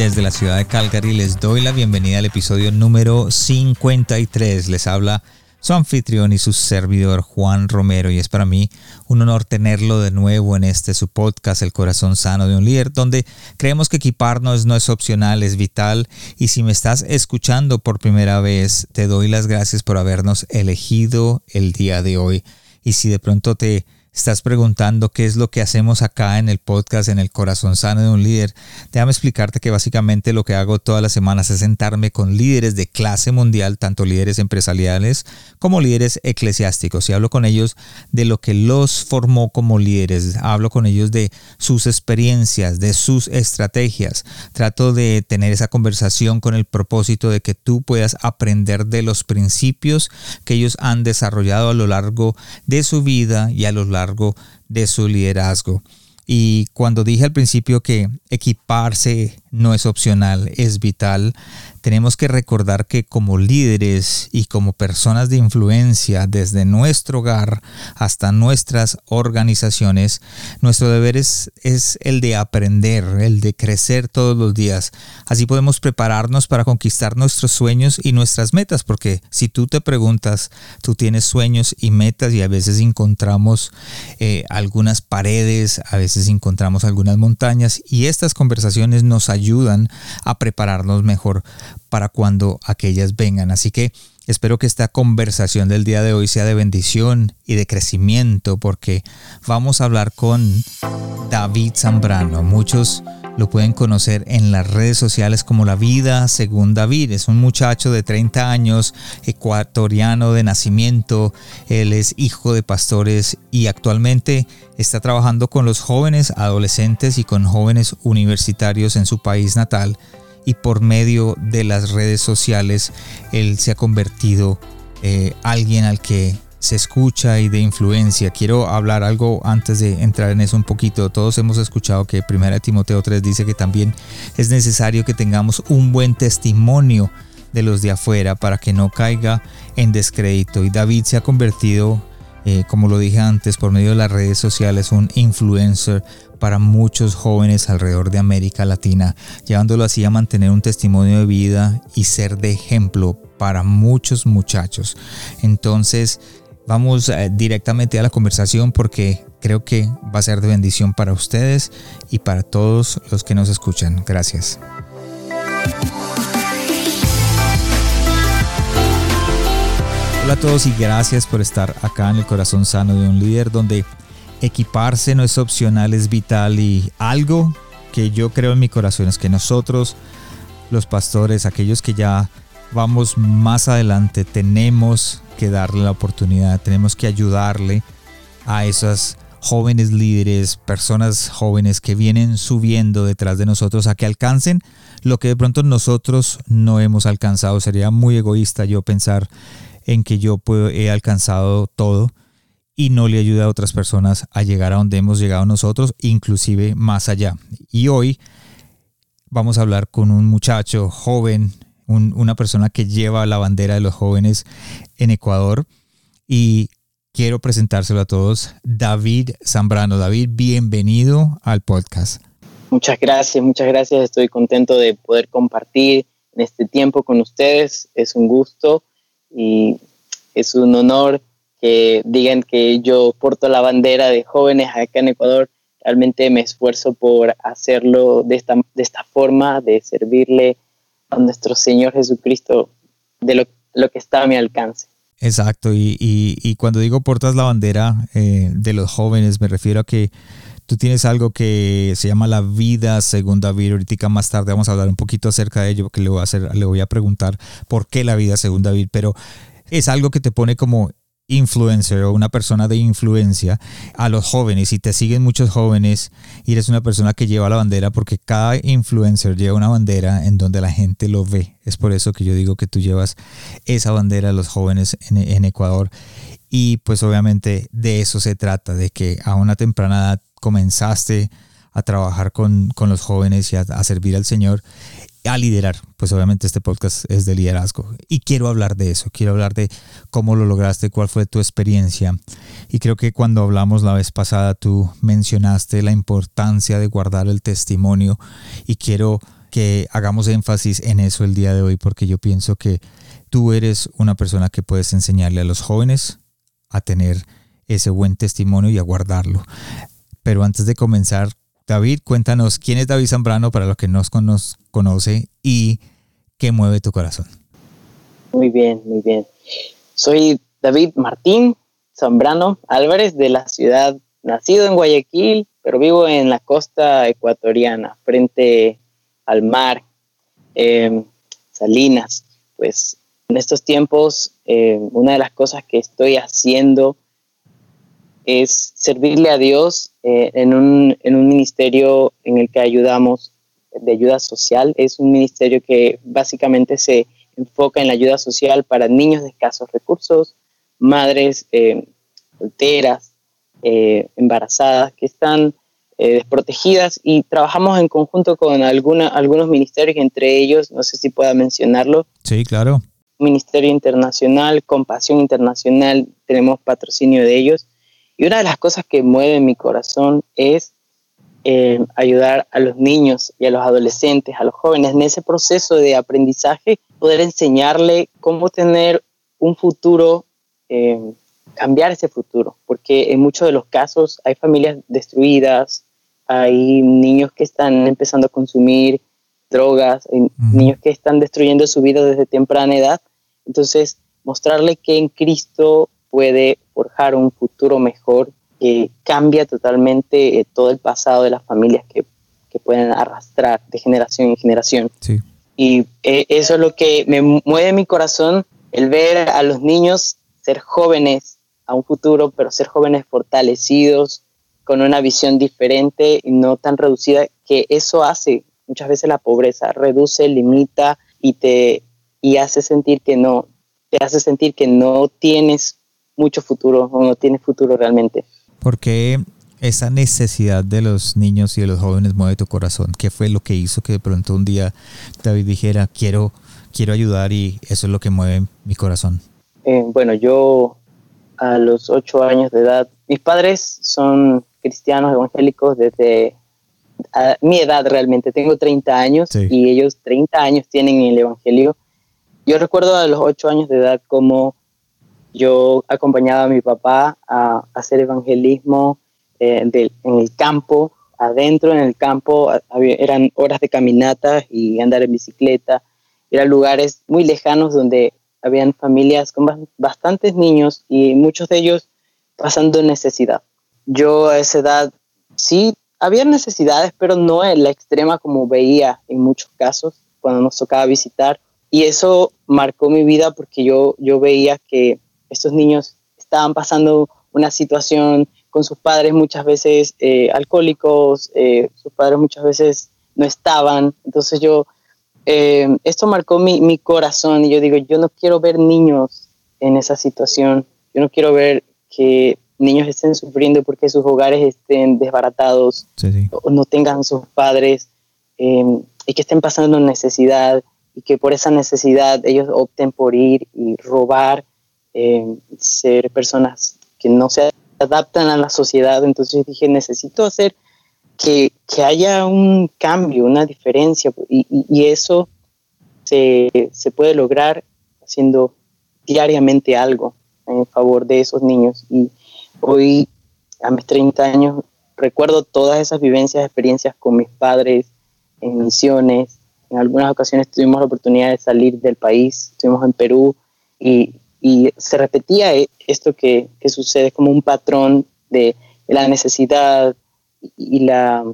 Desde la ciudad de Calgary les doy la bienvenida al episodio número 53. Les habla su anfitrión y su servidor Juan Romero y es para mí un honor tenerlo de nuevo en este su podcast El corazón sano de un líder donde creemos que equiparnos no es opcional, es vital y si me estás escuchando por primera vez te doy las gracias por habernos elegido el día de hoy y si de pronto te estás preguntando qué es lo que hacemos acá en el podcast, en el corazón sano de un líder, déjame explicarte que básicamente lo que hago todas las semanas es sentarme con líderes de clase mundial, tanto líderes empresariales como líderes eclesiásticos, y hablo con ellos de lo que los formó como líderes, hablo con ellos de sus experiencias, de sus estrategias, trato de tener esa conversación con el propósito de que tú puedas aprender de los principios que ellos han desarrollado a lo largo de su vida y a lo largo de su liderazgo. Y cuando dije al principio que equiparse no es opcional, es vital, tenemos que recordar que como líderes y como personas de influencia desde nuestro hogar hasta nuestras organizaciones, nuestro deber es, es, el de aprender, el de crecer todos los días. Así podemos prepararnos para conquistar nuestros sueños y nuestras metas, porque si tú te preguntas, tú tienes sueños y metas y a veces encontramos eh, algunas paredes, a veces encontramos algunas montañas y estas conversaciones nos ayudan a prepararnos mejor para cuando aquellas vengan. Así que espero que esta conversación del día de hoy sea de bendición y de crecimiento porque vamos a hablar con David Zambrano. Muchos lo pueden conocer en las redes sociales como La Vida según David. Es un muchacho de 30 años, ecuatoriano de nacimiento. Él es hijo de pastores y actualmente está trabajando con los jóvenes adolescentes y con jóvenes universitarios en su país natal. Y por medio de las redes sociales, él se ha convertido en eh, alguien al que se escucha y de influencia. Quiero hablar algo antes de entrar en eso un poquito. Todos hemos escuchado que 1 Timoteo 3 dice que también es necesario que tengamos un buen testimonio de los de afuera para que no caiga en descrédito. Y David se ha convertido, eh, como lo dije antes, por medio de las redes sociales, un influencer para muchos jóvenes alrededor de América Latina, llevándolo así a mantener un testimonio de vida y ser de ejemplo para muchos muchachos. Entonces, Vamos eh, directamente a la conversación porque creo que va a ser de bendición para ustedes y para todos los que nos escuchan. Gracias. Hola a todos y gracias por estar acá en el corazón sano de un líder donde equiparse no es opcional, es vital y algo que yo creo en mi corazón es que nosotros, los pastores, aquellos que ya vamos más adelante, tenemos darle la oportunidad, tenemos que ayudarle a esas jóvenes líderes, personas jóvenes que vienen subiendo detrás de nosotros a que alcancen lo que de pronto nosotros no hemos alcanzado. Sería muy egoísta yo pensar en que yo he alcanzado todo y no le ayuda a otras personas a llegar a donde hemos llegado nosotros, inclusive más allá. Y hoy vamos a hablar con un muchacho joven, una persona que lleva la bandera de los jóvenes en Ecuador y quiero presentárselo a todos, David Zambrano. David, bienvenido al podcast. Muchas gracias, muchas gracias. Estoy contento de poder compartir este tiempo con ustedes. Es un gusto y es un honor que digan que yo porto la bandera de jóvenes acá en Ecuador. Realmente me esfuerzo por hacerlo de esta, de esta forma, de servirle a nuestro Señor Jesucristo de lo, que está a mi alcance. Exacto, y, cuando digo portas la bandera eh, de los jóvenes, me refiero a que tú tienes algo que se llama la vida según David. Ahorita más tarde vamos a hablar un poquito acerca de ello, porque le voy a, hacer, le voy a preguntar por qué la vida según David, pero es algo que te pone como influencer o una persona de influencia a los jóvenes y te siguen muchos jóvenes y eres una persona que lleva la bandera porque cada influencer lleva una bandera en donde la gente lo ve. Es por eso que yo digo que tú llevas esa bandera a los jóvenes en, Ecuador y pues obviamente de eso se trata, de que a una temprana edad comenzaste a trabajar con, los jóvenes y a servir al Señor a liderar. Pues obviamente este podcast es de liderazgo y quiero hablar de eso, quiero hablar de cómo lo lograste, cuál fue tu experiencia. Y creo que cuando hablamos la vez pasada tú mencionaste la importancia de guardar el testimonio y quiero que hagamos énfasis en eso el día de hoy porque yo pienso que tú eres una persona que puedes enseñarle a los jóvenes a tener ese buen testimonio y a guardarlo. Pero antes de comenzar, David, cuéntanos quién es David Zambrano para los que no nos conoce y qué mueve tu corazón. Muy bien, muy bien. Soy David Martín Zambrano Álvarez de la ciudad, nacido en Guayaquil, pero vivo en la costa ecuatoriana, frente al mar, em, Salinas. Pues en estos tiempos, em, una de las cosas que estoy haciendo es servirle a Dios eh, en, un, en, un, ministerio en el que ayudamos de ayuda social. Es un ministerio que básicamente se enfoca en la ayuda social para niños de escasos recursos, madres eh, solteras, eh, embarazadas, que están desprotegidas y trabajamos en conjunto con alguna, algunos ministerios, entre ellos, no sé si pueda mencionarlo. Sí, claro. Ministerio Internacional, Compasión Internacional, tenemos patrocinio de ellos y una de las cosas que mueve mi corazón es eh, ayudar a los niños y a los adolescentes, a los jóvenes en ese proceso de aprendizaje, poder enseñarle cómo tener un futuro, eh, cambiar ese futuro, porque en muchos de los casos hay familias destruidas, hay niños que están empezando a consumir drogas, hay niños que están destruyendo su vida desde temprana edad. Entonces, mostrarle que en Cristo puede forjar un futuro mejor que cambia totalmente eh, todo el pasado de las familias que, que, pueden arrastrar de generación en generación. Y eh, eso es lo que me mueve mi corazón, el ver a los niños ser jóvenes a un futuro, pero ser jóvenes fortalecidos, con una visión diferente y no tan reducida, que eso hace muchas veces la pobreza, reduce, limita y te y hace sentir que no, te hace sentir que no tienes mucho futuro o no tiene futuro realmente. ¿Por qué esa necesidad de los niños y de los jóvenes mueve tu corazón? ¿Qué fue lo que hizo que de pronto un día David dijera, quiero, quiero ayudar y eso es lo que mueve mi corazón? Eh, bueno, yo a los ocho años de edad, mis padres son cristianos evangélicos desde mi edad realmente, tengo 30 años y ellos 30 años tienen el Evangelio. Yo recuerdo a los ocho años de edad como yo acompañaba a mi papá a, hacer evangelismo eh, en el campo, adentro en el campo, eran horas de caminata y andar en bicicleta, eran lugares muy lejanos donde habían familias con bastantes niños y muchos de ellos pasando necesidad. Yo a esa edad sí había necesidades, pero no en la extrema como veía en muchos casos cuando nos tocaba visitar. Y eso marcó mi vida porque yo, yo veía que estos niños estaban pasando una situación con sus padres muchas veces eh, alcohólicos, eh, sus padres muchas veces no estaban. Entonces yo, eh, esto marcó mi, mi, corazón y yo digo, yo no quiero ver niños en esa situación, yo no quiero ver que niños estén sufriendo porque sus hogares estén desbaratados o no tengan sus padres y que estén pasando necesidad y que por esa necesidad ellos opten por ir y robar eh, ser personas que no se adaptan a la sociedad. Entonces dije, necesito hacer que, que haya un cambio, una diferencia, y, y, eso se, se, puede lograr haciendo diariamente algo en favor de esos niños. Y hoy, a mis 30 años, recuerdo todas esas vivencias, experiencias con mis padres en misiones. En algunas ocasiones tuvimos la oportunidad de salir del país, estuvimos en Perú y y se repetía e, esto que, que sucede como un patrón de, la necesidad y, la,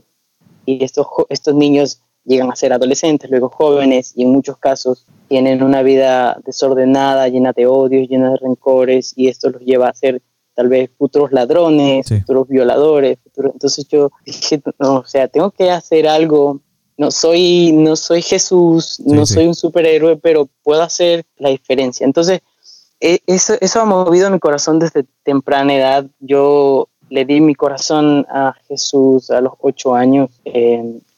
y estos, estos niños llegan a ser adolescentes, luego jóvenes y en muchos casos tienen una vida desordenada, llena de odios, llena de rencores, y esto los lleva a ser tal vez futuros ladrones, futuros violadores. Entonces yo dije, no, o sea, tengo que hacer algo. No soy, no soy Jesús, no soy un superhéroe, pero puedo hacer la diferencia. Entonces, eso, eso ha movido mi corazón desde temprana edad. Yo le di mi corazón a Jesús a los ocho años.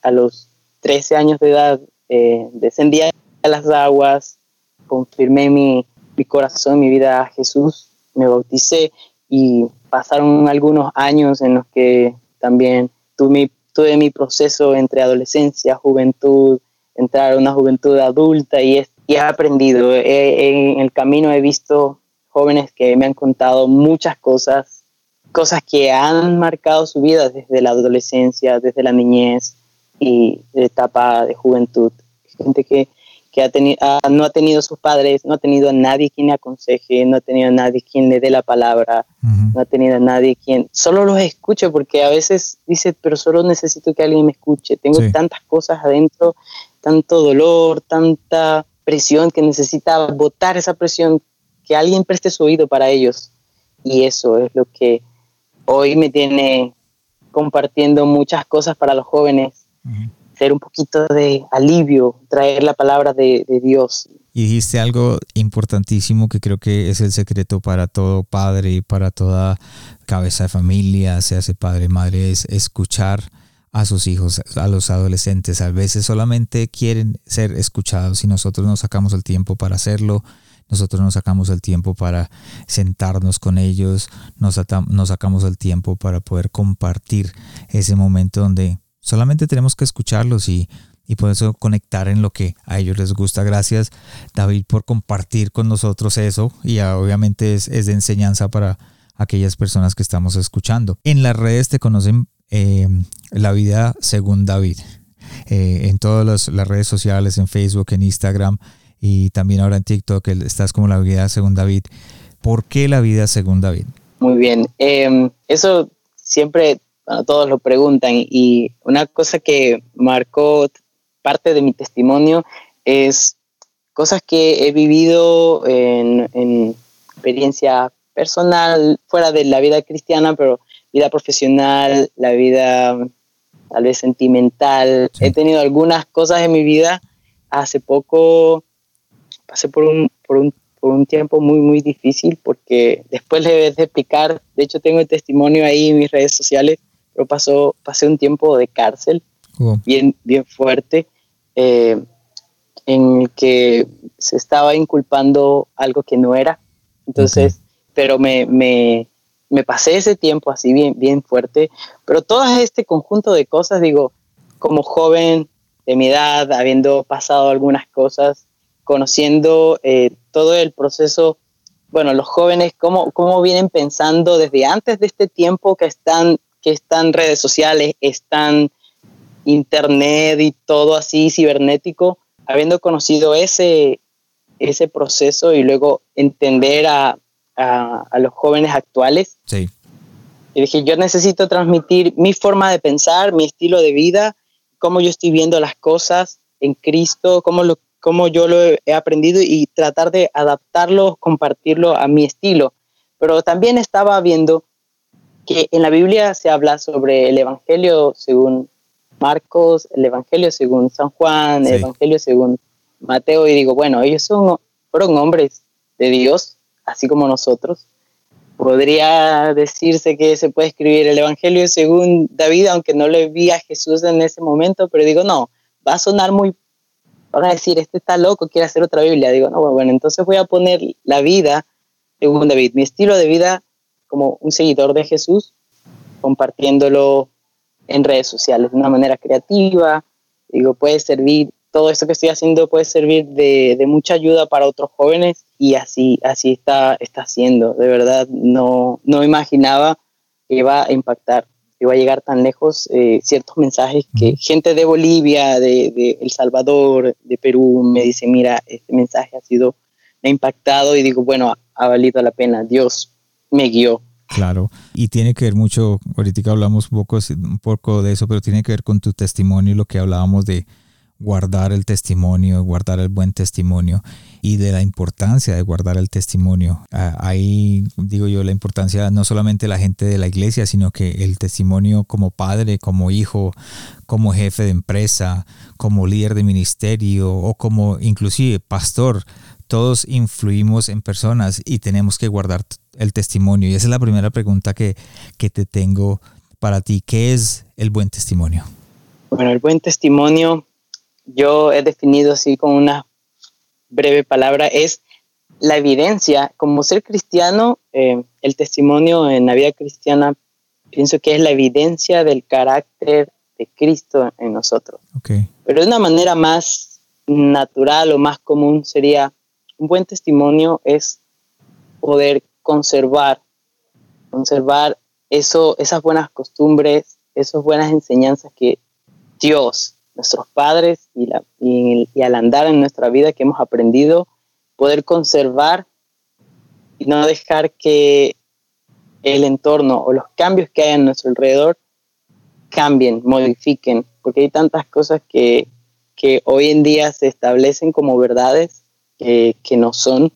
a los 13 años de edad eh, descendí a las aguas, confirmé mi, mi corazón, mi vida a Jesús, me bauticé y pasaron algunos años en los que también tuve, tuve mi proceso entre adolescencia, juventud, entrar a una juventud adulta y, y he aprendido. en el camino he visto jóvenes que me han contado muchas cosas, cosas que han marcado su vida desde la adolescencia, desde la niñez y de etapa de juventud. Gente que que ha tenido, no ha tenido sus padres, no ha tenido a nadie quien le aconseje, no ha tenido a nadie quien le dé la palabra, no ha tenido a nadie quien solo los escuche, porque a veces dice, pero solo necesito que alguien me escuche, tengo tantas cosas adentro, tanto dolor, tanta presión que necesita botar esa presión, que alguien preste su oído para ellos. Y eso es lo que hoy me tiene compartiendo muchas cosas para los jóvenes ser un poquito de alivio, traer la palabra de, Dios. Y dijiste algo importantísimo que creo que es el secreto para todo padre y para toda cabeza de familia, sea ese padre, madre, es escuchar a sus hijos, a los adolescentes. A veces solamente quieren ser escuchados y nosotros nos sacamos el tiempo para hacerlo. Nosotros nos sacamos el tiempo para sentarnos con ellos, nos sacamos el tiempo para poder compartir ese momento donde Solamente tenemos que escucharlos y, y por eso conectar en lo que a ellos les gusta. Gracias David por compartir con nosotros eso y obviamente es, de enseñanza para aquellas personas que estamos escuchando. En las redes te conocen em, la vida según David. Eh, en todas las, redes sociales, en Facebook, en Instagram y también ahora en TikTok, estás como la vida según David. ¿Por qué la vida según David? Muy bien. Em, eso siempre todos lo preguntan y una cosa que marcó parte de mi testimonio es cosas que he vivido en, experiencia personal, fuera de la vida cristiana, pero vida profesional, la vida tal vez sentimental. He tenido algunas cosas en mi vida. Hace poco pasé por un, por un, por un tiempo muy, muy difícil porque después le voy a explicar, de hecho tengo el testimonio ahí en mis redes sociales, pero pasó, pasé un tiempo de cárcel bien, bien fuerte, eh, en el que se estaba inculpando algo que no era. Entonces, pero me, me, me, pasé ese tiempo así bien, bien fuerte, pero todo este conjunto de cosas, digo, como joven de mi edad, habiendo pasado algunas cosas, conociendo eh, todo el proceso, bueno, los jóvenes, cómo, cómo vienen pensando desde antes de este tiempo que están que están redes sociales, están internet y todo así cibernético, habiendo conocido ese, ese proceso y luego entender a, a, los jóvenes actuales. Sí. Y dije, yo necesito transmitir mi forma de pensar, mi estilo de vida, cómo yo estoy viendo las cosas en Cristo, cómo, lo, cómo yo lo he aprendido y tratar de adaptarlo, compartirlo a mi estilo. Pero también estaba viendo que en la Biblia se habla sobre el Evangelio según Marcos, el Evangelio según San Juan, el Evangelio según Mateo, y digo, bueno, ellos son, fueron hombres de Dios, así como nosotros. Podría decirse que se puede escribir el Evangelio según David, aunque no le vi a Jesús en ese momento, pero digo, no, va a sonar muy, van a decir, este está loco, quiere hacer otra Biblia. Digo, no, bueno, entonces voy a poner la vida según David, mi estilo de vida como un seguidor de Jesús, compartiéndolo en redes sociales de una manera creativa. Digo, puede servir, todo esto que estoy haciendo puede servir de, de mucha ayuda para otros jóvenes y así, así está, está siendo. De verdad, no, no imaginaba que iba a impactar, que iba a llegar tan lejos eh, ciertos mensajes que gente de Bolivia, de, de, El Salvador, de Perú me dice, mira, este mensaje ha sido, me ha impactado y digo, bueno, ha valido la pena. Dios me guió. Claro, y tiene que ver mucho, ahorita hablamos un poco, un poco de eso, pero tiene que ver con tu testimonio y lo que hablábamos de guardar el testimonio, guardar el buen testimonio y de la importancia de guardar el testimonio. Ah, ahí digo yo la importancia no solamente de la gente de la iglesia, sino que el testimonio como padre, como hijo, como jefe de empresa, como líder de ministerio o como inclusive pastor, todos influimos en personas y tenemos que guardar el testimonio. Y esa es la primera pregunta que, que te tengo para ti. ¿Qué es el buen testimonio? Bueno, el buen testimonio yo he definido así con una breve palabra, es la evidencia. Como ser cristiano, eh, el testimonio en la vida cristiana, pienso que es la evidencia del carácter de Cristo en nosotros. Pero de una manera más natural o más común sería, un buen testimonio es poder conservar, conservar eso, esas buenas costumbres, esas buenas enseñanzas que Dios nuestros padres y, la, y, al andar en nuestra vida que hemos aprendido, poder conservar y no dejar que el entorno o los cambios que hay a nuestro alrededor cambien, modifiquen, porque hay tantas cosas que, que hoy en día se establecen como verdades que, que no son,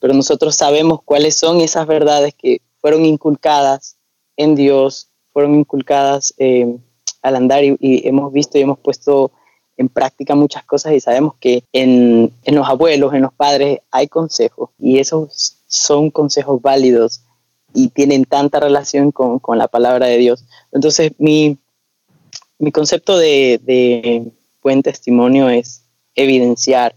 pero nosotros sabemos cuáles son esas verdades que fueron inculcadas en Dios, fueron inculcadas eh, al andar y, hemos visto y hemos puesto en práctica muchas cosas y sabemos que en, en los abuelos, en los padres hay consejos y esos son consejos válidos y tienen tanta relación con, con la palabra de Dios. Entonces mi, mi concepto de, de, buen testimonio es evidenciar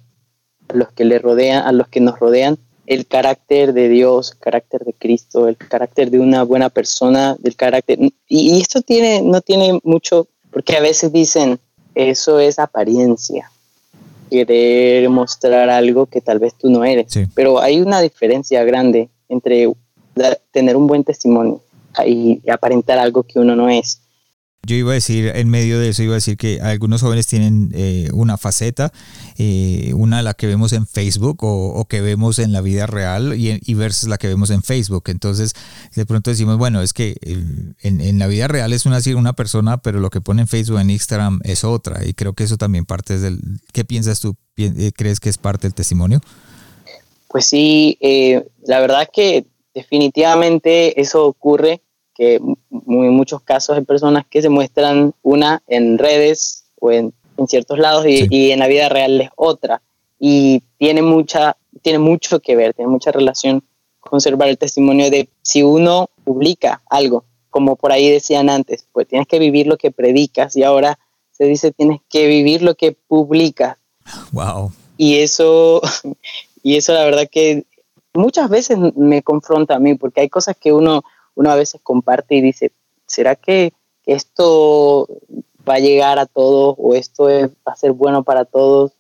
a los que le rodean, a los que nos rodean, el carácter de Dios, el carácter de Cristo, el carácter de una buena persona, del carácter. Y, esto tiene, no tiene mucho, porque a veces dicen, eso es apariencia, querer mostrar algo que tal vez tú no eres. Pero hay una diferencia grande entre tener un buen testimonio y aparentar algo que uno no es. Yo iba a decir, en medio de eso, iba a decir que algunos jóvenes tienen eh, una faceta, eh, una la que vemos en Facebook o, que vemos en la vida real y, y, versus la que vemos en Facebook. Entonces, de pronto decimos, bueno, es que eh, en, la vida real es una, una persona, pero lo que pone en Facebook, en Instagram es otra. Y creo que eso también parte del... ¿Qué piensas tú? ¿Crees que es parte del testimonio? Pues sí, la verdad que definitivamente eso ocurre que en muchos casos hay personas que se muestran una en redes o en, en ciertos lados y, y, en la vida real es otra. Y tiene, mucha, tiene mucho que ver, tiene mucha relación conservar el testimonio de si uno publica algo, como por ahí decían antes, pues tienes que vivir lo que predicas y ahora se dice tienes que vivir lo que publicas. Wow. Y eso, y eso la verdad que muchas veces me confronta a mí porque hay cosas que uno uno a veces comparte y dice, ¿será que esto va a llegar a todos o esto va a ser bueno para todos?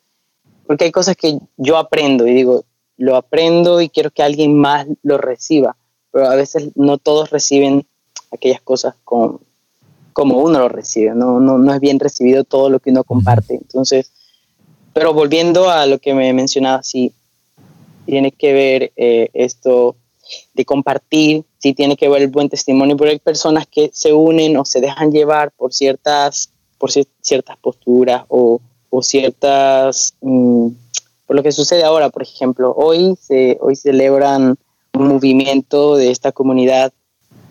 Porque hay cosas que yo aprendo y digo, lo aprendo y quiero que alguien más lo reciba, pero a veces no todos reciben aquellas cosas con, como uno lo recibe, no, no, no es bien recibido todo lo que uno comparte. Entonces, pero volviendo a lo que me mencionaba, sí, tiene que ver eh, esto de compartir, sí tiene que ver el buen testimonio, pero hay personas que se unen o se dejan llevar por ciertas, por ciertas posturas o, o ciertas, mm, por lo que sucede ahora, por ejemplo, hoy se hoy celebran un movimiento de esta comunidad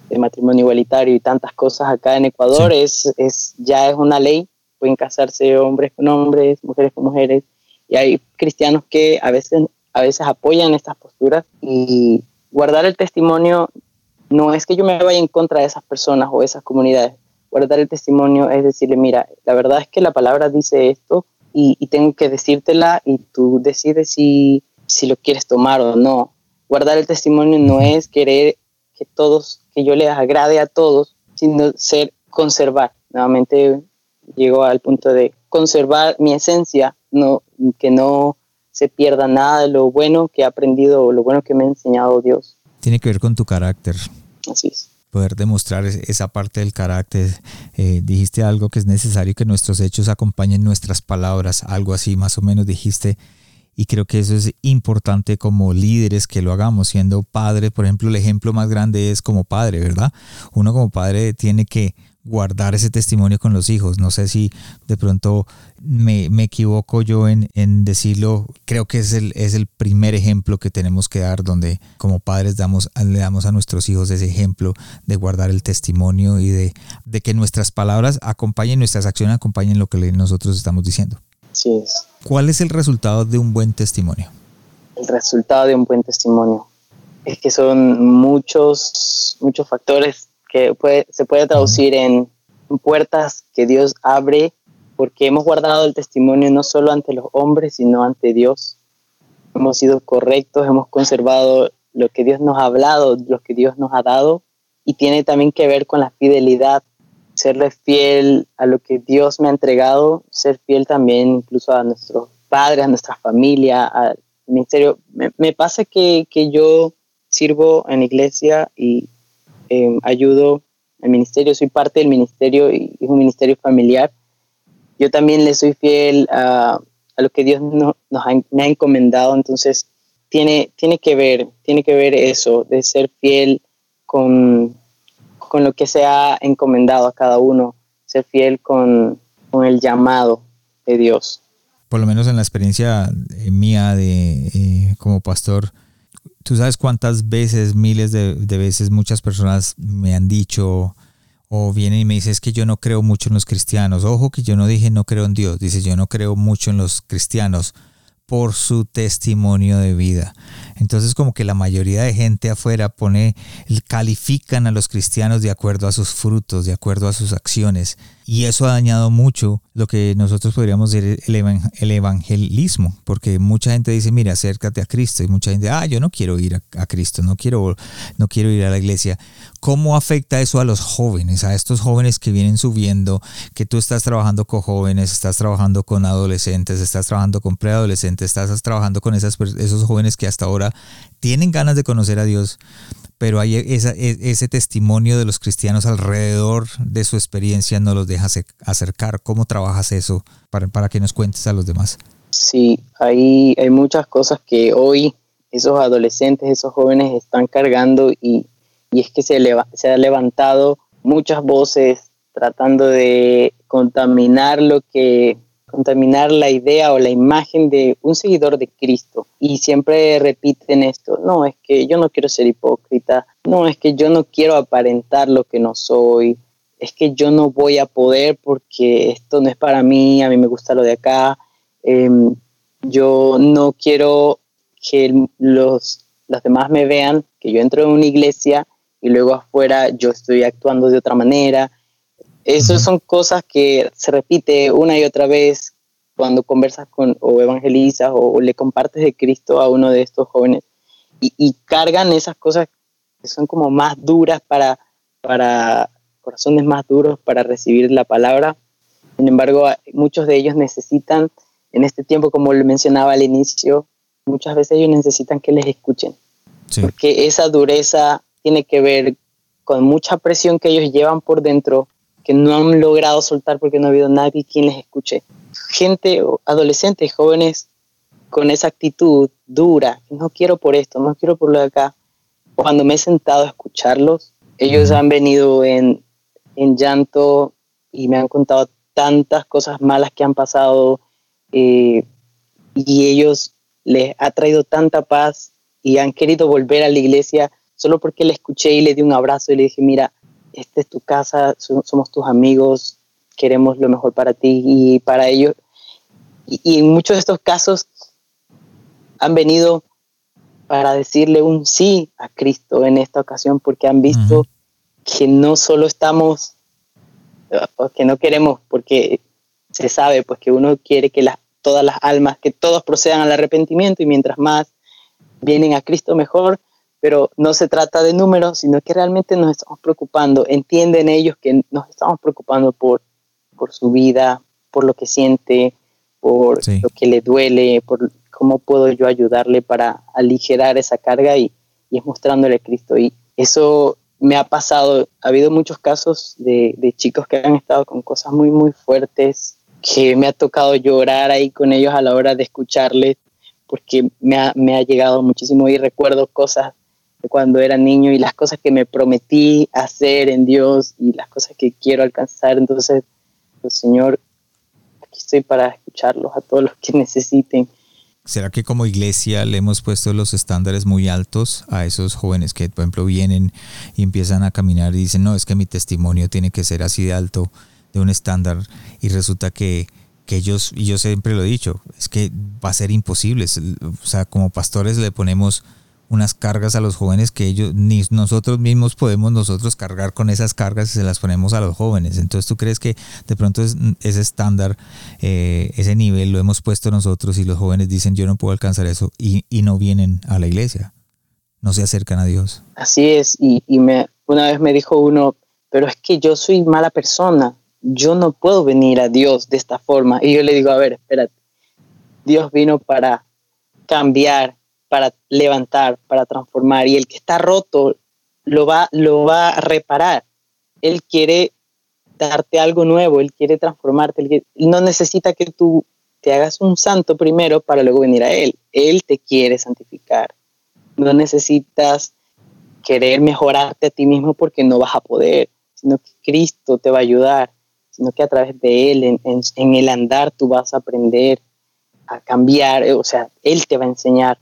de matrimonio igualitario y tantas cosas acá en Ecuador, es, es, ya es una ley, pueden casarse hombres con hombres, mujeres con mujeres, y hay cristianos que a veces, a veces apoyan estas posturas y guardar el testimonio no es que yo me vaya en contra de esas personas o esas comunidades. Guardar el testimonio es decirle, mira, la verdad es que la palabra dice esto y, tengo que decírtela y tú decides si, si lo quieres tomar o no. Guardar el testimonio no es querer que todos, que yo les agrade a todos, sino ser conservar. Nuevamente llego al punto de conservar mi esencia, no, que no se pierda nada de lo bueno que he aprendido o lo bueno que me ha enseñado Dios. Tiene que ver con tu carácter. Así es. Poder demostrar esa parte del carácter. Eh, dijiste algo que es necesario que nuestros hechos acompañen nuestras palabras, algo así más o menos dijiste. Y creo que eso es importante como líderes que lo hagamos, siendo padre. Por ejemplo, el ejemplo más grande es como padre, ¿verdad? Uno como padre tiene que guardar ese testimonio con los hijos. No sé si de pronto me, equivoco yo en, decirlo. Creo que es el, es el primer ejemplo que tenemos que dar donde como padres damos, le damos a nuestros hijos ese ejemplo de guardar el testimonio y de, de que nuestras palabras acompañen, nuestras acciones acompañen lo que nosotros estamos diciendo. Sí es. ¿Cuál es el resultado de un buen testimonio? El resultado de un buen testimonio es que son muchos, muchos factores que se puede traducir en puertas que Dios abre porque hemos guardado el testimonio no solo ante los hombres, sino ante Dios. Hemos sido correctos, hemos conservado lo que Dios nos ha hablado, lo que Dios nos ha dado, y tiene también que ver con la fidelidad, serle fiel a lo que Dios me ha entregado, ser fiel también incluso a nuestros padres, a nuestra familia, al ministerio. Me, pasa que, que yo sirvo en iglesia y eh, ayudo al ministerio, soy parte del ministerio y es un ministerio familiar. Yo también le soy fiel a, a lo que Dios nos me ha encomendado, entonces tiene, tiene que ver, tiene que ver eso, de ser fiel con, con lo que se ha encomendado a cada uno, ser fiel con, con el llamado de Dios. Por lo menos en la experiencia eh, mía de eh, como pastor, Tú sabes cuántas veces, miles de, veces, muchas personas me han dicho o vienen y me dicen es que yo no creo mucho en los cristianos. Ojo que yo no dije no creo en Dios, dice yo no creo mucho en los cristianos por su testimonio de vida. Entonces como que la mayoría de gente afuera pone, califican a los cristianos de acuerdo a sus frutos, de acuerdo a sus acciones. Y eso ha dañado mucho lo que nosotros podríamos decir el, evangelismo, porque mucha gente dice, mira, acércate a Cristo, y mucha gente, ah, yo no quiero ir a, Cristo, no quiero, no quiero ir a la iglesia. ¿Cómo afecta eso a los jóvenes, a estos jóvenes que vienen subiendo, que tú estás trabajando con jóvenes, estás trabajando con adolescentes, estás trabajando con preadolescentes, estás trabajando con esas, esos jóvenes que hasta ahora tienen ganas de conocer a Dios, pero hay e, ese testimonio de los cristianos alrededor de su experiencia no los deja acercar. ¿Cómo trabajas eso para, para que nos cuentes a los demás? Sí, hay, hay muchas cosas que hoy esos adolescentes, esos jóvenes están cargando y, y es que se, se ha levantado muchas voces tratando de contaminar lo que contaminar la idea o la imagen de un seguidor de Cristo. Y siempre repiten esto, no, es que yo no quiero ser hipócrita, no, es que yo no quiero aparentar lo que no soy, es que yo no voy a poder porque esto no es para mí, a mí me gusta lo de acá, em, yo no quiero que los, los demás me vean, que yo entro en una iglesia y luego afuera yo estoy actuando de otra manera, esas son cosas que se repite una y otra vez cuando conversas con o evangelizas o, le compartes de Cristo a uno de estos jóvenes y, cargan esas cosas que son como más duras para, para corazones más duros para recibir la palabra. Sin embargo, muchos de ellos necesitan, en este tiempo, como le mencionaba al inicio, muchas veces ellos necesitan que les escuchen. Porque esa dureza tiene que ver con mucha presión que ellos llevan por dentro que no han logrado soltar porque no ha habido nadie quien les escuche. Gente, adolescentes, jóvenes con esa actitud dura, no quiero por esto, no quiero por lo de acá. Cuando me he sentado a escucharlos, ellos han venido en, en llanto y me han contado tantas cosas malas que han pasado eh, y ellos les ha traído tanta paz y han querido volver a la iglesia solo porque le escuché y le di un abrazo y le dije, mira, esta es tu casa, somos tus amigos, queremos lo mejor para ti y para ellos. Y, en muchos de estos casos han venido para decirle un sí a Cristo en esta ocasión porque han visto que no solo estamos, que no queremos, porque se sabe pues que uno quiere que las, todas las almas, que todos procedan al arrepentimiento y mientras más vienen a Cristo mejor, pero no se trata de números, sino que realmente nos estamos preocupando, entienden ellos que nos estamos preocupando por, por su vida, por lo que siente, por lo que le duele, por cómo puedo yo ayudarle para aligerar esa carga y, y es mostrándole a Cristo. Y eso me ha pasado, ha habido muchos casos de, de, chicos que han estado con cosas muy, muy fuertes, que me ha tocado llorar ahí con ellos a la hora de escucharles, porque me ha, me ha llegado muchísimo y recuerdo cosas cuando era niño y las cosas que me prometí hacer en Dios y las cosas que quiero alcanzar. Entonces, pues, Señor, aquí estoy para escucharlos a todos los que necesiten. ¿Será que como iglesia le hemos puesto los estándares muy altos a esos jóvenes que, por ejemplo, vienen y empiezan a caminar y dicen, no, es que mi testimonio tiene que ser así de alto, de un estándar, y resulta que, que ellos, y yo siempre lo he dicho, es que va a ser imposible. O sea, como pastores le ponemos unas cargas a los jóvenes que ellos ni nosotros mismos podemos nosotros cargar con esas cargas y se las ponemos a los jóvenes. Entonces tú crees que de pronto ese estándar, eh, ese nivel lo hemos puesto nosotros y los jóvenes dicen yo no puedo alcanzar eso y, no vienen a la iglesia, no se acercan a Dios. Así es, y, me, una vez me dijo uno, pero es que yo soy mala persona, yo no puedo venir a Dios de esta forma. Y yo le digo, a ver, espérate, Dios vino para cambiar para levantar, para transformar. Y el que está roto lo va, lo va a reparar. Él quiere darte algo nuevo, Él quiere transformarte. No necesita que tú te hagas un santo primero para luego venir a Él. Él te quiere santificar. No necesitas querer mejorarte a ti mismo porque no vas a poder, sino que Cristo te va a ayudar, sino que a través de Él, en, en el andar, tú vas a aprender a cambiar, o sea, Él te va a enseñar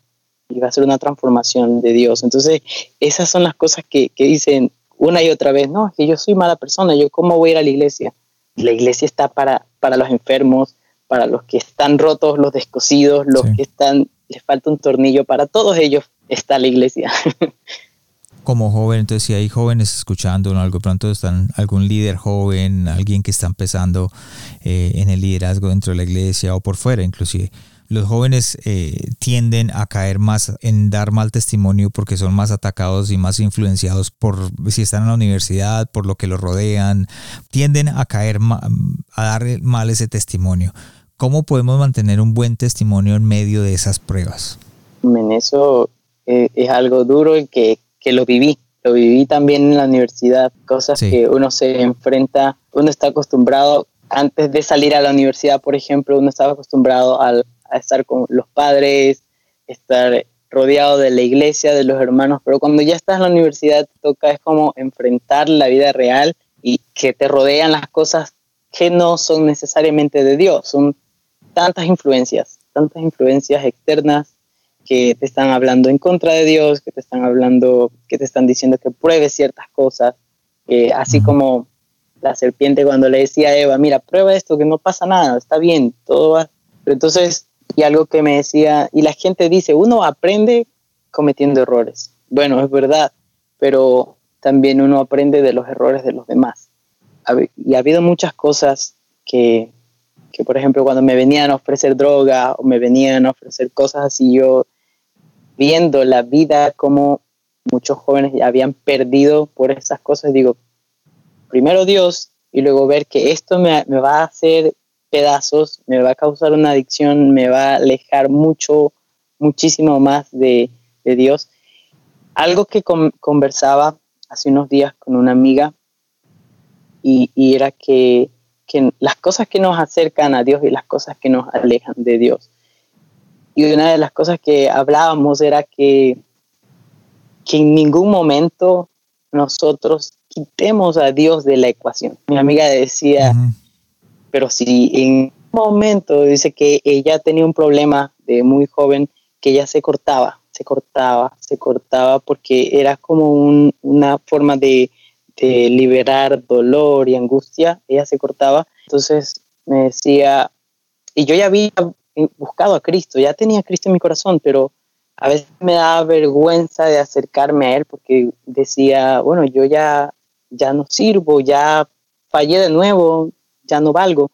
y va a ser una transformación de Dios. Entonces, esas son las cosas que, dicen una y otra vez, no, es que yo soy mala persona, yo cómo voy a ir a la iglesia. La iglesia está para, para los enfermos, para los que están rotos, los descosidos, los que están, les falta un tornillo, para todos ellos está la iglesia. Como joven, entonces si hay jóvenes escuchando, algo pronto están algún líder joven, alguien que está empezando eh, en el liderazgo dentro de la iglesia o por fuera inclusive, los jóvenes eh, tienden a caer más en dar mal testimonio porque son más atacados y más influenciados por si están en la universidad, por lo que los rodean, tienden a caer, a dar mal ese testimonio. ¿Cómo podemos mantener un buen testimonio en medio de esas pruebas? En eso eh, es algo duro y que, que, lo viví. Lo viví también en la universidad, cosas que uno se enfrenta, uno está acostumbrado, antes de salir a la universidad, por ejemplo, uno estaba acostumbrado al, a estar con los padres, estar rodeado de la iglesia, de los hermanos, pero cuando ya estás en la universidad te toca es como enfrentar la vida real y que te rodean las cosas que no son necesariamente de Dios, son tantas influencias, tantas influencias externas que te están hablando en contra de Dios, que te están hablando, que te están diciendo que pruebes ciertas cosas, así como la serpiente cuando le decía a Eva, mira, prueba esto, que no pasa nada, está bien, todo va. Pero entonces y algo que me decía, y la gente dice, uno aprende cometiendo errores. Bueno, es verdad, pero también uno aprende de los errores de los demás. Y ha habido muchas cosas que, que, por ejemplo, cuando me venían a ofrecer droga o me venían a ofrecer cosas así, yo viendo la vida como muchos jóvenes ya habían perdido por esas cosas, digo, primero Dios y luego ver que esto me, me va a hacer pedazos, me va a causar una adicción, me va a alejar mucho, muchísimo más de, Dios. Algo que conversaba hace unos días con una amiga y, era que, las cosas que nos acercan a Dios y las cosas que nos alejan de Dios. Y una de las cosas que hablábamos era que, que en ningún momento nosotros quitemos a Dios de la ecuación. Mi amiga decía, pero si en un momento dice que ella tenía un problema de muy joven, que ella se cortaba, se cortaba, se cortaba porque era como una forma de, liberar dolor y angustia, ella se cortaba. Entonces me decía, y yo ya había buscado a Cristo, ya tenía a Cristo en mi corazón, pero a veces me daba vergüenza de acercarme a Él porque decía, bueno, yo ya, ya no sirvo, ya fallé de nuevo, ya no valgo,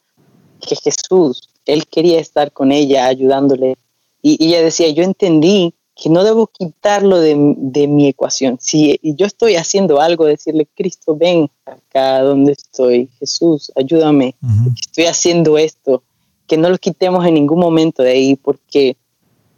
que Jesús, Él quería estar con ella, ayudándole. Y, ella decía, yo entendí que no debo quitarlo de, mi ecuación. Si yo estoy haciendo algo, decirle, Cristo, ven acá donde estoy, Jesús, ayúdame, estoy haciendo esto, que no lo quitemos en ningún momento de ahí, porque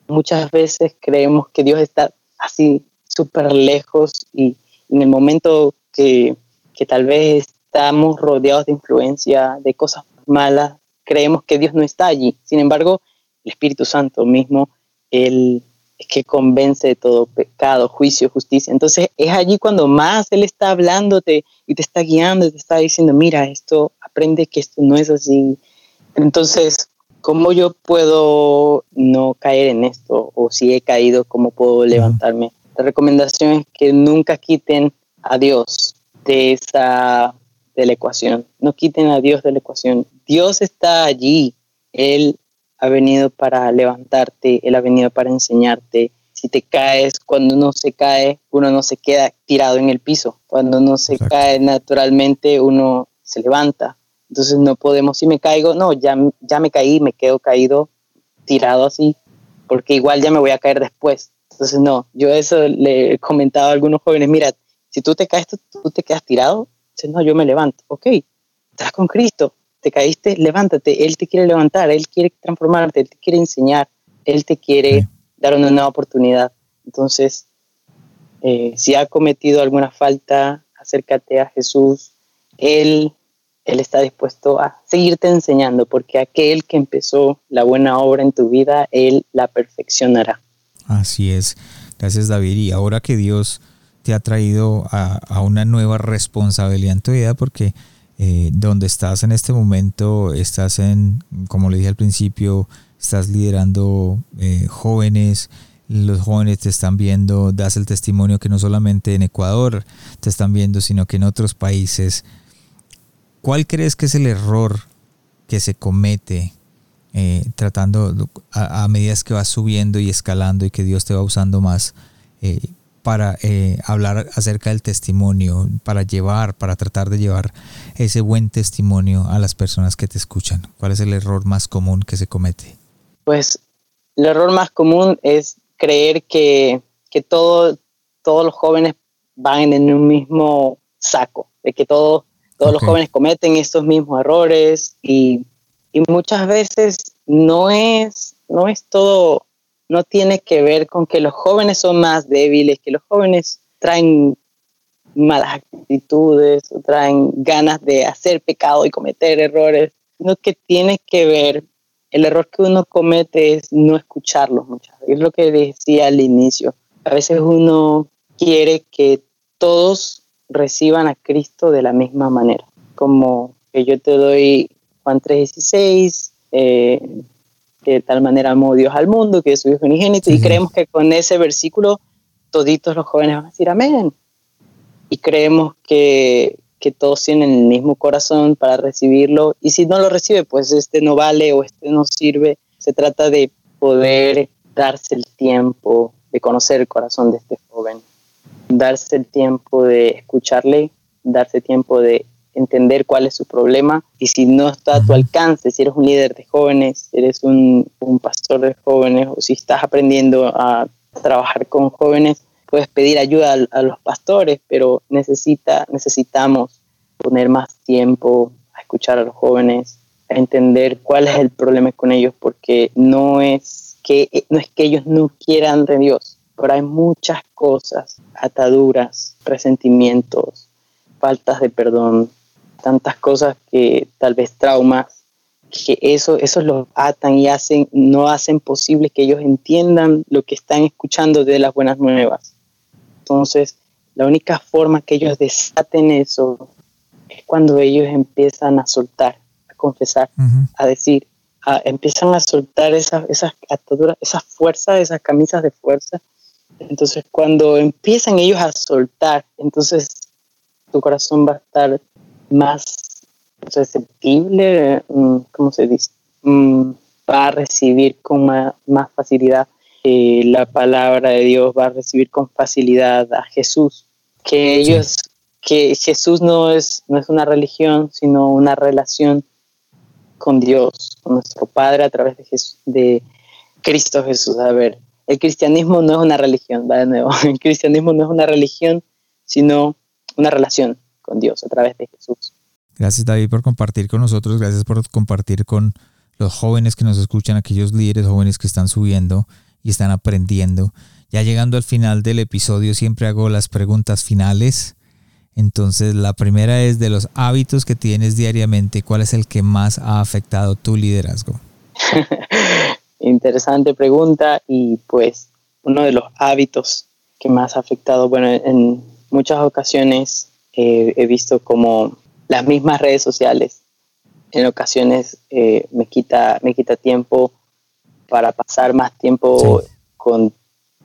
muchas veces creemos que Dios está así súper lejos y en el momento que, que tal vez estamos rodeados de influencia, de cosas malas, creemos que Dios no está allí. Sin embargo, el Espíritu Santo mismo, Él, es que convence de todo pecado, juicio, justicia. Entonces es allí cuando más Él está hablándote y te está guiando, te está diciendo, mira, esto, aprende que esto no es así. Entonces, ¿cómo yo puedo no caer en esto? O si he caído, ¿cómo puedo levantarme? La recomendación es que nunca quiten a Dios de esa de la ecuación. No quiten a Dios de la ecuación. Dios está allí. Él ha venido para levantarte, Él ha venido para enseñarte. Si te caes, cuando uno se cae, uno no se queda tirado en el piso. Cuando uno se cae naturalmente, uno se levanta. Entonces no podemos, si me caigo, no, ya, ya me caí, me quedo caído, tirado así, porque igual ya me voy a caer después. Entonces no, yo eso le he comentado a algunos jóvenes, mira, si tú te caes, tú, tú te quedas tirado, entonces no, yo me levanto, ok, estás con Cristo, te caíste, levántate, Él te quiere levantar, Él quiere transformarte, Él te quiere enseñar, Él te quiere dar una nueva oportunidad. Entonces, eh, si ha cometido alguna falta, acércate a Jesús, Él, Él está dispuesto a seguirte enseñando, porque aquel que empezó la buena obra en tu vida, Él la perfeccionará. Así es. Gracias David. Y ahora que Dios te ha traído a, a una nueva responsabilidad en tu vida, porque eh, donde estás en este momento, estás en, como le dije al principio, estás liderando eh, jóvenes, los jóvenes te están viendo, das el testimonio que no solamente en Ecuador te están viendo, sino que en otros países. ¿Cuál crees que es el error que se comete eh, tratando a, medida que vas subiendo y escalando y que Dios te va usando más? Para eh, hablar acerca del testimonio, para llevar, para tratar de llevar ese buen testimonio a las personas que te escuchan? ¿Cuál es el error más común que se comete? Pues el error más común es creer que, que todo, todos los jóvenes van en un mismo saco, de que todos todos los jóvenes cometen estos mismos errores y, y muchas veces no es, no es todo no tiene que ver con que los jóvenes son más débiles, que los jóvenes traen malas actitudes traen ganas de hacer pecado y cometer errores, sino que tiene que ver, el error que uno comete es no escucharlos muchas veces, es lo que decía al inicio, a veces uno quiere que todos reciban a Cristo de la misma manera, como que yo te doy Juan 3:16, eh, de tal manera amó Dios al mundo, que es su Hijo unigénito, y creemos que con ese versículo toditos los jóvenes van a decir amén. Y creemos que, que todos tienen el mismo corazón para recibirlo, y si no lo recibe, pues este no vale o este no sirve. Se trata de poder darse el tiempo de conocer el corazón de este joven, darse el tiempo de escucharle, darse tiempo de entender cuál es su problema. Y si no está a tu alcance, si eres un líder de jóvenes, si eres un, pastor de jóvenes o si estás aprendiendo a trabajar con jóvenes, puedes pedir ayuda a, los pastores, pero necesita, necesitamos poner más tiempo a escuchar a los jóvenes, a entender cuál es el problema con ellos, porque no es que, no es que ellos no quieran de Dios, pero hay muchas cosas, ataduras, resentimientos, faltas de perdón, tantas cosas que tal vez traumas, que eso, eso los atan y hacen, no hacen posible que ellos entiendan lo que están escuchando de las buenas nuevas. Entonces, la única forma que ellos desaten eso es cuando ellos empiezan a soltar, a confesar, a decir, empiezan a soltar esas, esas ataduras, esas fuerzas, esas camisas de fuerza. Entonces, cuando empiezan ellos a soltar, entonces tu corazón va a estar más receptible, mm, ¿cómo se dice? Mm, va a recibir con más, facilidad eh, la palabra de Dios, va a recibir con facilidad a Jesús. Que ellos, que Jesús no es, no es una religión, sino una relación con Dios, con nuestro Padre a través de, Jesús, de Cristo Jesús. A ver, el cristianismo no es una religión, va de nuevo, el cristianismo no es una religión, sino una relación con Dios a través de Jesús. Gracias David por compartir con nosotros, gracias por compartir con los jóvenes que nos escuchan, aquellos líderes jóvenes que están subiendo y están aprendiendo. Ya llegando al final del episodio siempre hago las preguntas finales. Entonces la primera es de los hábitos que tienes diariamente, ¿cuál es el que más ha afectado tu liderazgo? Interesante pregunta y pues uno de los hábitos que más ha afectado, bueno, en muchas ocasiones eh, he visto como las mismas redes sociales en ocasiones eh, me, quita, me quita tiempo para pasar más tiempo con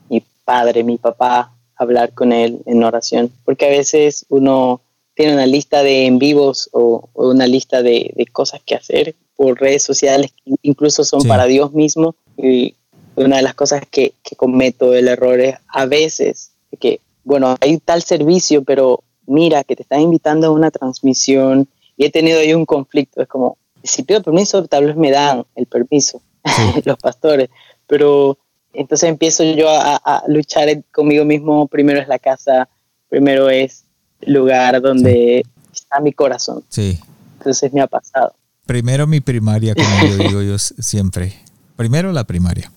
mi padre, mi papá, hablar con él en oración, porque a veces uno tiene una lista de en vivos o, una lista de, cosas que hacer por redes sociales que incluso son para Dios mismo y una de las cosas que, que cometo el error es a veces que bueno hay tal servicio pero mira que te están invitando a una transmisión y he tenido ahí un conflicto. Es como, si pido permiso, tal vez me dan el permiso los pastores, pero entonces empiezo yo a, luchar conmigo mismo. Primero es la casa, primero es el lugar donde está mi corazón. Sí. Entonces me ha pasado. Primero mi primaria, como yo digo yo siempre. Primero la primaria.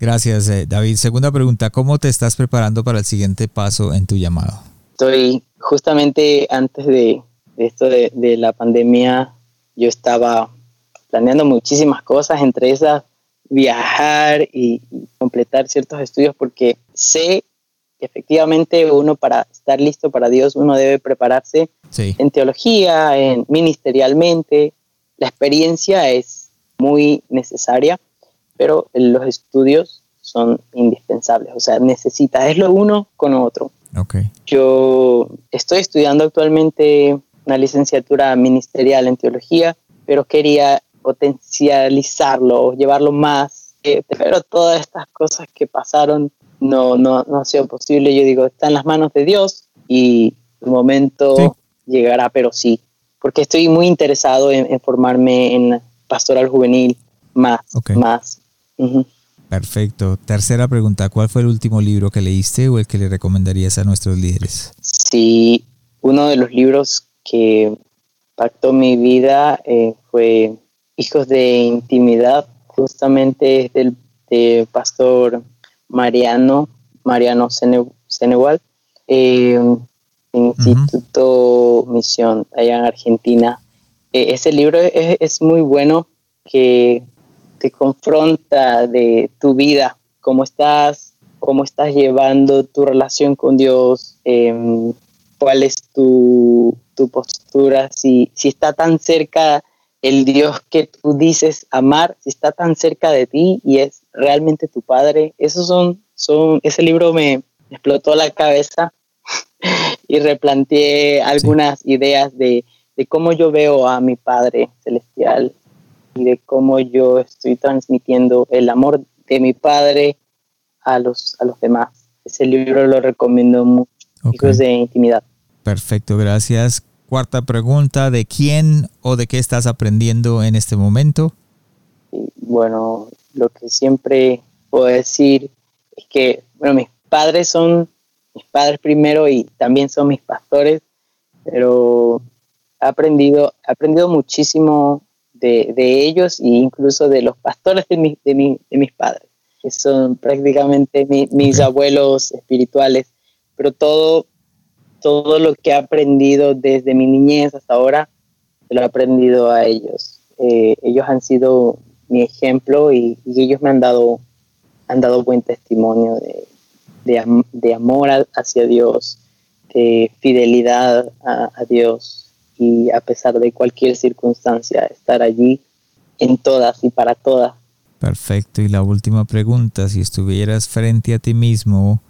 Gracias, eh, David. Segunda pregunta, ¿cómo te estás preparando para el siguiente paso en tu llamado? Estoy justamente antes de, esto de, la pandemia, yo estaba planeando muchísimas cosas, entre esas viajar y, completar ciertos estudios, porque sé que efectivamente uno para estar listo para Dios, uno debe prepararse en teología, en ministerialmente. La experiencia es muy necesaria, pero los estudios son indispensables, o sea, necesitas, es lo uno con lo otro. Okay. Yo estoy estudiando actualmente una licenciatura ministerial en teología, pero quería potencializarlo, llevarlo más. Eh, pero todas estas cosas que pasaron no, no, no ha sido posible. Yo digo, está en las manos de Dios y el momento llegará, pero sí. Porque estoy muy interesado en, formarme en pastoral juvenil más. más. Perfecto. Tercera pregunta, ¿cuál fue el último libro que leíste o el que le recomendarías a nuestros líderes? Sí, uno de los libros que impactó mi vida eh, fue Hijos de Intimidad, justamente del, pastor Mariano, Mariano Senegal, eh, Instituto Misión allá en Argentina. Eh, ese libro es, es muy bueno que te confronta de tu vida, cómo estás, cómo estás llevando tu relación con Dios, em, cuál es tu, postura, si, si está tan cerca el Dios que tú dices amar, si está tan cerca de ti y es realmente tu padre. Esos son, son, ese libro me explotó la cabeza y replanteé algunas ideas de, de, cómo yo veo a mi Padre Celestial y de cómo yo estoy transmitiendo el amor de mi padre a los, a los demás. Ese libro lo recomiendo mucho, Hijos de Intimidad. Perfecto, gracias. Cuarta pregunta, ¿de quién o de qué estás aprendiendo en este momento? bueno, lo que siempre puedo decir es que, bueno, mis padres son mis padres primero y también son mis pastores, pero he aprendido, he aprendido muchísimo de, ellos e incluso de los pastores de, de, mis padres, que son prácticamente mis abuelos espirituales, pero todo, todo lo que he aprendido desde mi niñez hasta ahora, lo he aprendido a ellos. Eh, ellos han sido mi ejemplo y, ellos me han dado, han dado buen testimonio de, de, amor hacia Dios, de fidelidad a, a Dios y a pesar de cualquier circunstancia, estar allí en todas y para todas. Perfecto. Y la última pregunta, si estuvieras frente a ti mismo,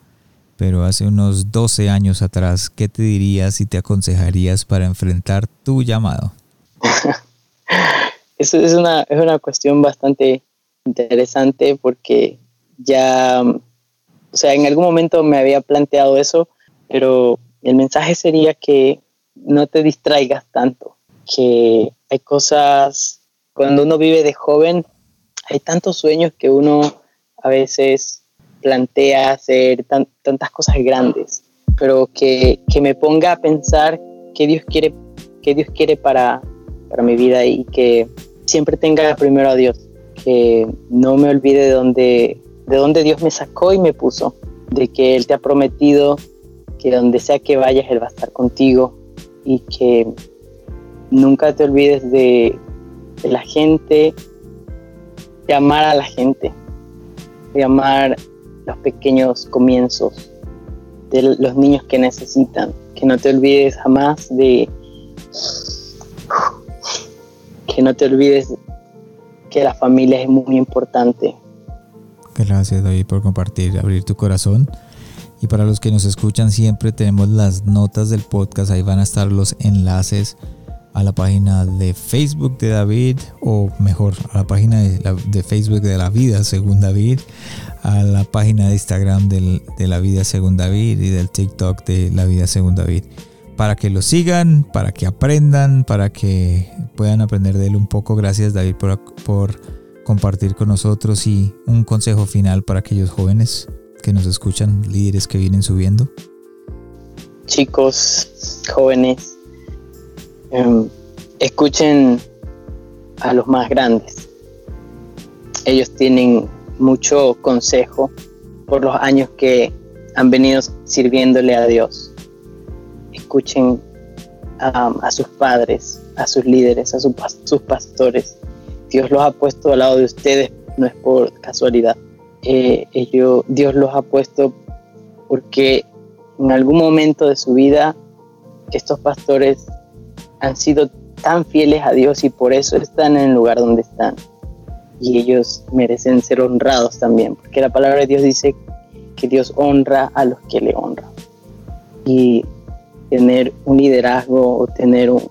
pero hace unos 12 años atrás, ¿qué te dirías y te aconsejarías para enfrentar tu llamado? Eso es una, es una cuestión bastante interesante porque ya, o sea, en algún momento me había planteado eso, pero el mensaje sería que no te distraigas tanto, que hay cosas, cuando uno vive de joven, hay tantos sueños que uno a veces plantea hacer tantas cosas grandes, pero que, me ponga a pensar que Dios quiere, que Dios quiere para, para mi vida y que siempre tenga primero a Dios, que no me olvide de dónde, de dónde Dios me sacó y me puso, de que Él te ha prometido que donde sea que vayas, Él va a estar contigo, y que nunca te olvides de, la gente, de amar a la gente, de amar los pequeños comienzos, de los niños que necesitan, que no te olvides jamás de que no te olvides que la familia es muy importante. Gracias David por compartir, abrir tu corazón. Y para los que nos escuchan siempre tenemos las notas del podcast, ahí van a estar los enlaces a la página de Facebook de David, o mejor, a la página de, Facebook de la vida según David, a la página de Instagram de la vida según David y del TikTok de la vida según David. Para que lo sigan, para que aprendan, para que puedan aprender de él un poco. Gracias David por, por compartir con nosotros y un consejo final para aquellos jóvenes que nos escuchan, líderes que vienen subiendo. Chicos, jóvenes, Em, escuchen a los más grandes. Ellos tienen mucho consejo por los años que han venido sirviéndole a Dios. Escuchen a sus padres, a sus líderes, a sus pastores. Dios los ha puesto al lado de ustedes, no es por casualidad. Eh, ellos, Dios los ha puesto porque en algún momento de su vida estos pastores han sido tan fieles a Dios y por eso están en el lugar donde están. Y ellos merecen ser honrados también, porque la palabra de Dios dice que Dios honra a los que le honran. Y tener un liderazgo o tener un,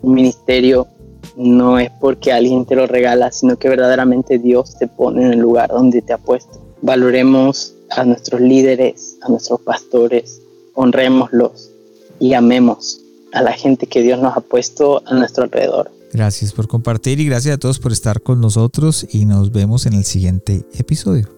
ministerio no es porque alguien te lo regala, sino que verdaderamente Dios te pone en el lugar donde te ha puesto. Valoremos a nuestros líderes, a nuestros pastores, honrémoslos y amemos a la gente que Dios nos ha puesto a nuestro alrededor. Gracias por compartir y gracias a todos por estar con nosotros y nos vemos en el siguiente episodio.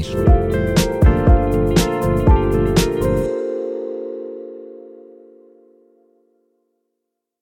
niż.